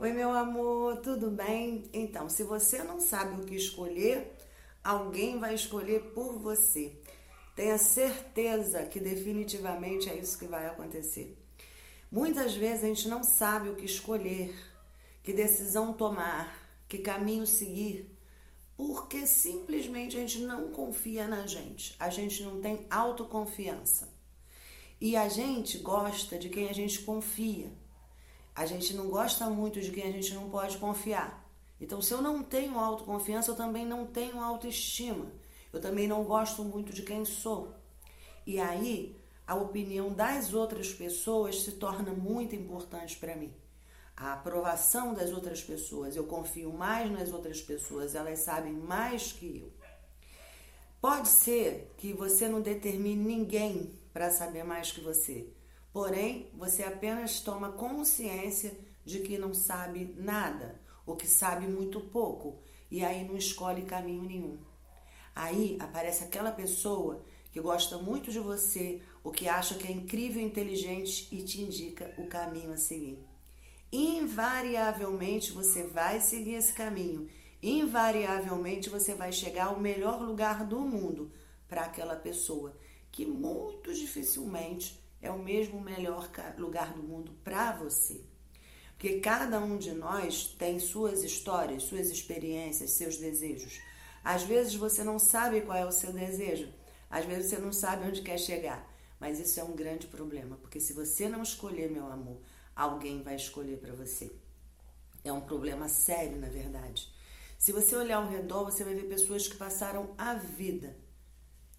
Oi, meu amor, tudo bem? Então, se você não sabe o que escolher, alguém vai escolher por você. Tenha certeza que definitivamente é isso que vai acontecer. Muitas vezes a gente não sabe o que escolher, que decisão tomar, que caminho seguir, porque simplesmente a gente não confia na gente, a gente não tem autoconfiança. E a gente gosta de quem a gente confia. A gente não gosta muito de quem a gente não pode confiar. Então, se eu não tenho autoconfiança, eu também não tenho autoestima. Eu também não gosto muito de quem sou. E aí, a opinião das outras pessoas se torna muito importante para mim. A aprovação das outras pessoas, eu confio mais nas outras pessoas, elas sabem mais que eu. Pode ser que você não determine ninguém para saber mais que você. Porém, você apenas toma consciência de que não sabe nada, ou que sabe muito pouco, e aí não escolhe caminho nenhum. Aí aparece aquela pessoa que gosta muito de você, ou que acha que é incrível e inteligente e te indica o caminho a seguir. Invariavelmente você vai seguir esse caminho. Invariavelmente você vai chegar ao melhor lugar do mundo para aquela pessoa que muito dificilmente é o mesmo melhor lugar do mundo para você. Porque cada um de nós tem suas histórias, suas experiências, seus desejos. Às vezes você não sabe qual é o seu desejo, às vezes você não sabe onde quer chegar, mas isso é um grande problema, porque se você não escolher, meu amor, alguém vai escolher para você. É um problema sério, na verdade. Se você olhar ao redor, você vai ver pessoas que passaram a vida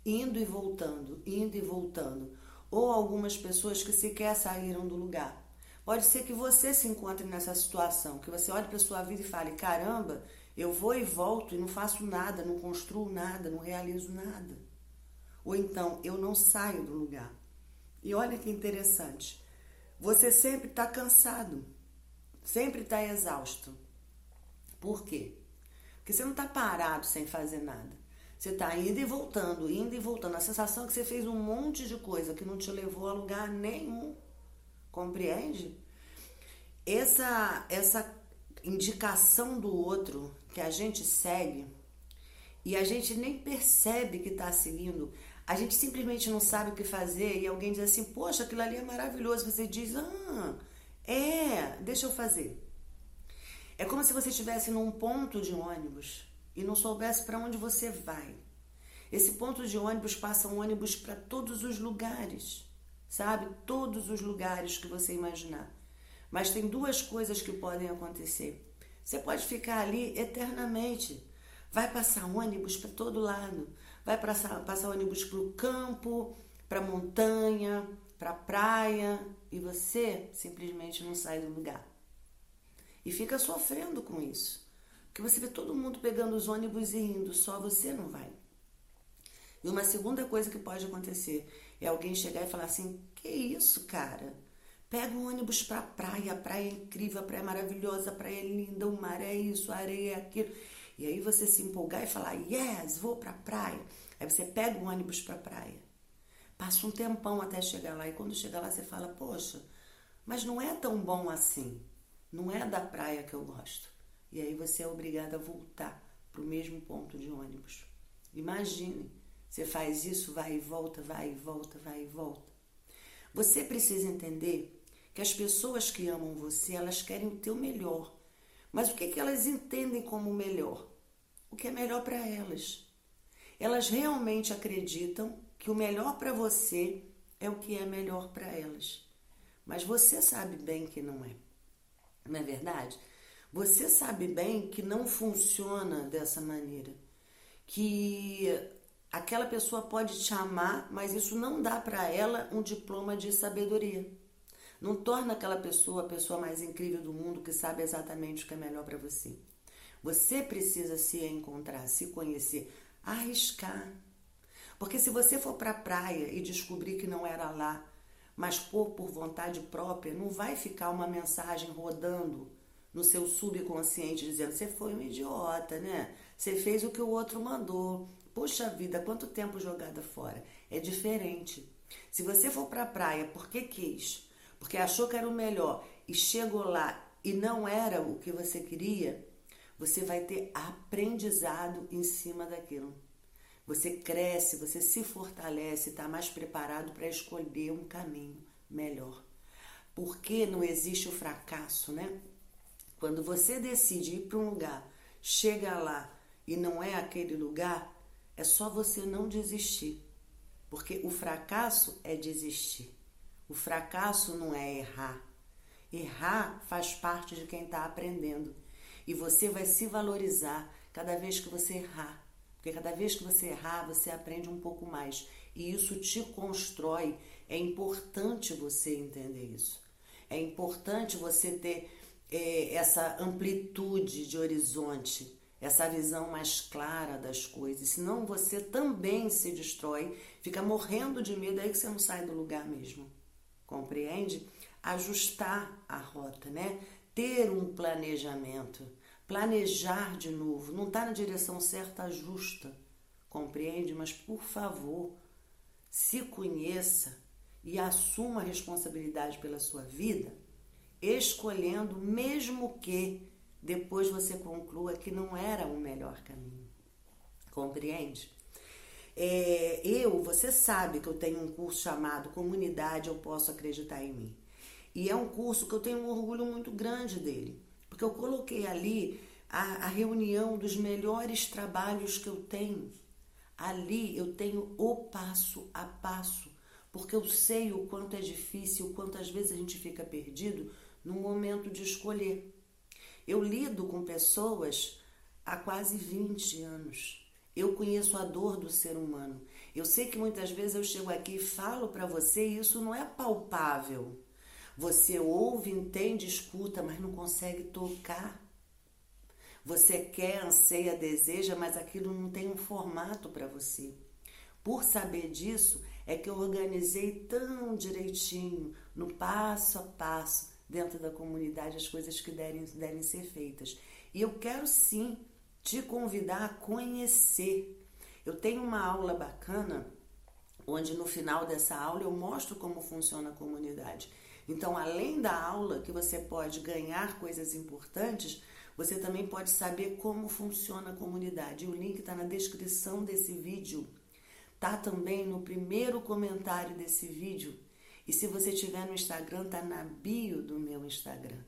indo e voltando, indo e voltando, ou algumas pessoas que sequer saíram do lugar. Pode ser que você se encontre nessa situação, que você olhe para sua vida e fale: caramba, eu vou e volto e não faço nada, não construo nada, não realizo nada. Ou então, eu não saio do lugar. E olha que interessante, você sempre está cansado, sempre está exausto. Por quê? Porque você não está parado sem fazer nada. Você está indo e voltando, indo e voltando. A sensação é que você fez um monte de coisa que não te levou a lugar nenhum. Compreende? Essa, essa indicação do outro que a gente segue e a gente nem percebe que está seguindo, a gente simplesmente não sabe o que fazer e alguém diz assim: Poxa, aquilo ali é maravilhoso. Você diz: Ah, é, deixa eu fazer. É como se você estivesse num ponto de ônibus e não soubesse para onde você vai. Esse ponto de ônibus passa um ônibus para todos os lugares, sabe? Todos os lugares que você imaginar. Mas tem duas coisas que podem acontecer. Você pode ficar ali eternamente. Vai passar ônibus para todo lado. Vai passar, passar ônibus para o campo, para montanha, para praia. E você simplesmente não sai do lugar. E fica sofrendo com isso. Porque você vê todo mundo pegando os ônibus e indo, só você não vai. E uma segunda coisa que pode acontecer é alguém chegar e falar assim: Que isso, cara? Pega um ônibus pra praia, a praia é incrível, a praia é maravilhosa, a praia é linda, o mar é isso, a areia é aquilo. E aí você se empolgar e falar: Yes, vou pra praia. Aí você pega um ônibus pra praia. Passa um tempão até chegar lá. E quando chega lá, você fala: Poxa, mas não é tão bom assim. Não é da praia que eu gosto. E aí você é obrigado a voltar para o mesmo ponto de ônibus. Imagine, você faz isso, vai e volta, vai e volta, vai e volta. Você precisa entender que as pessoas que amam você, elas querem o teu melhor. Mas o que, que elas entendem como melhor? O que é melhor para elas. Elas realmente acreditam que o melhor para você é o que é melhor para elas. Mas você sabe bem que não é. Não é verdade? Você sabe bem que não funciona dessa maneira. Que aquela pessoa pode te amar, mas isso não dá para ela um diploma de sabedoria. Não torna aquela pessoa a pessoa mais incrível do mundo que sabe exatamente o que é melhor para você. Você precisa se encontrar, se conhecer, arriscar. Porque se você for para a praia e descobrir que não era lá, mas por, por vontade própria, não vai ficar uma mensagem rodando no seu subconsciente dizendo: você foi um idiota, né? Você fez o que o outro mandou. Poxa vida, quanto tempo jogada fora. É diferente. Se você for para a praia porque quis, porque achou que era o melhor e chegou lá e não era o que você queria, você vai ter aprendizado em cima daquilo. Você cresce, você se fortalece, está mais preparado para escolher um caminho melhor. Porque não existe o fracasso, né? Quando você decide ir para um lugar, chega lá e não é aquele lugar, é só você não desistir. Porque o fracasso é desistir. O fracasso não é errar. Errar faz parte de quem está aprendendo. E você vai se valorizar cada vez que você errar. Porque cada vez que você errar, você aprende um pouco mais. E isso te constrói. É importante você entender isso. É importante você ter é, essa amplitude de horizonte, essa visão mais clara das coisas. Senão você também se destrói, fica morrendo de medo, aí que você não sai do lugar mesmo. Compreende? Ajustar a rota, né? Ter um planejamento, planejar de novo. Não está na direção certa, ajusta. Compreende? Mas por favor, se conheça e assuma a responsabilidade pela sua vida, escolhendo, mesmo que depois você conclua que não era o melhor caminho. Compreende? É, eu, você sabe que eu tenho um curso chamado Comunidade Eu Posso Acreditar em Mim. E é um curso que eu tenho um orgulho muito grande dele, porque eu coloquei ali a, a reunião dos melhores trabalhos que eu tenho. Ali eu tenho o passo a passo, porque eu sei o quanto é difícil, o quanto às vezes a gente fica perdido no momento de escolher. Eu lido com pessoas há quase 20 anos. Eu conheço a dor do ser humano. Eu sei que muitas vezes eu chego aqui e falo para você e isso não é palpável. Você ouve, entende, escuta, mas não consegue tocar. Você quer, anseia, deseja, mas aquilo não tem um formato para você. Por saber disso, é que eu organizei tão direitinho, no passo a passo, dentro da comunidade, as coisas que devem, devem ser feitas. E eu quero sim te convidar a conhecer. Eu tenho uma aula bacana, onde no final dessa aula eu mostro como funciona a comunidade. Então, além da aula que você pode ganhar coisas importantes, você também pode saber como funciona a comunidade. O link está na descrição desse vídeo. Tá também no primeiro comentário desse vídeo. E se você tiver no Instagram, tá na bio do meu Instagram.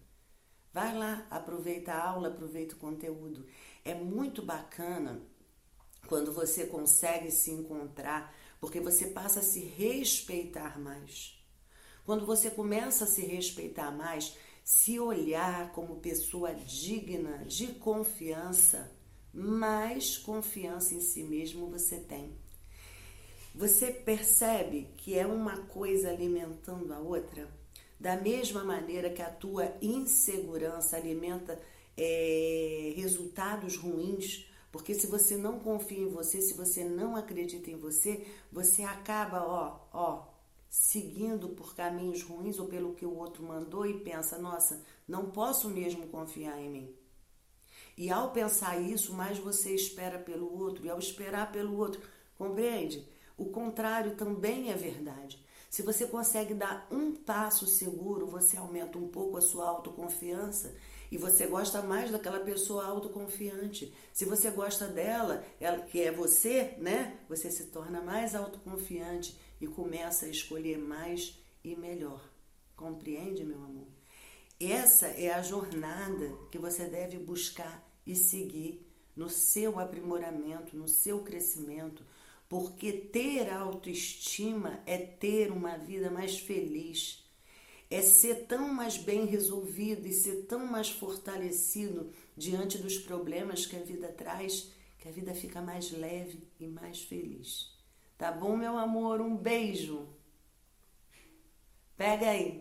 Vai lá, aproveita a aula, aproveita o conteúdo. É muito bacana quando você consegue se encontrar, porque você passa a se respeitar mais. Quando você começa a se respeitar mais, se olhar como pessoa digna de confiança, mais confiança em si mesmo você tem. Você percebe que é uma coisa alimentando a outra? Da mesma maneira que a tua insegurança alimenta é, resultados ruins, porque se você não confia em você, se você não acredita em você, você acaba, ó, ó, seguindo por caminhos ruins ou pelo que o outro mandou e pensa: nossa, não posso mesmo confiar em mim. E ao pensar isso, mais você espera pelo outro, e ao esperar pelo outro, compreende? O contrário também é verdade. Se você consegue dar um passo seguro, você aumenta um pouco a sua autoconfiança e você gosta mais daquela pessoa autoconfiante. Se você gosta dela, ela que é você, né? Você se torna mais autoconfiante e começa a escolher mais e melhor. Compreende, meu amor? Essa é a jornada que você deve buscar e seguir no seu aprimoramento, no seu crescimento, porque ter autoestima é ter uma vida mais feliz, é ser tão mais bem resolvido e ser tão mais fortalecido diante dos problemas que a vida traz, que a vida fica mais leve e mais feliz. Tá bom, meu amor? Um beijo. Pega aí.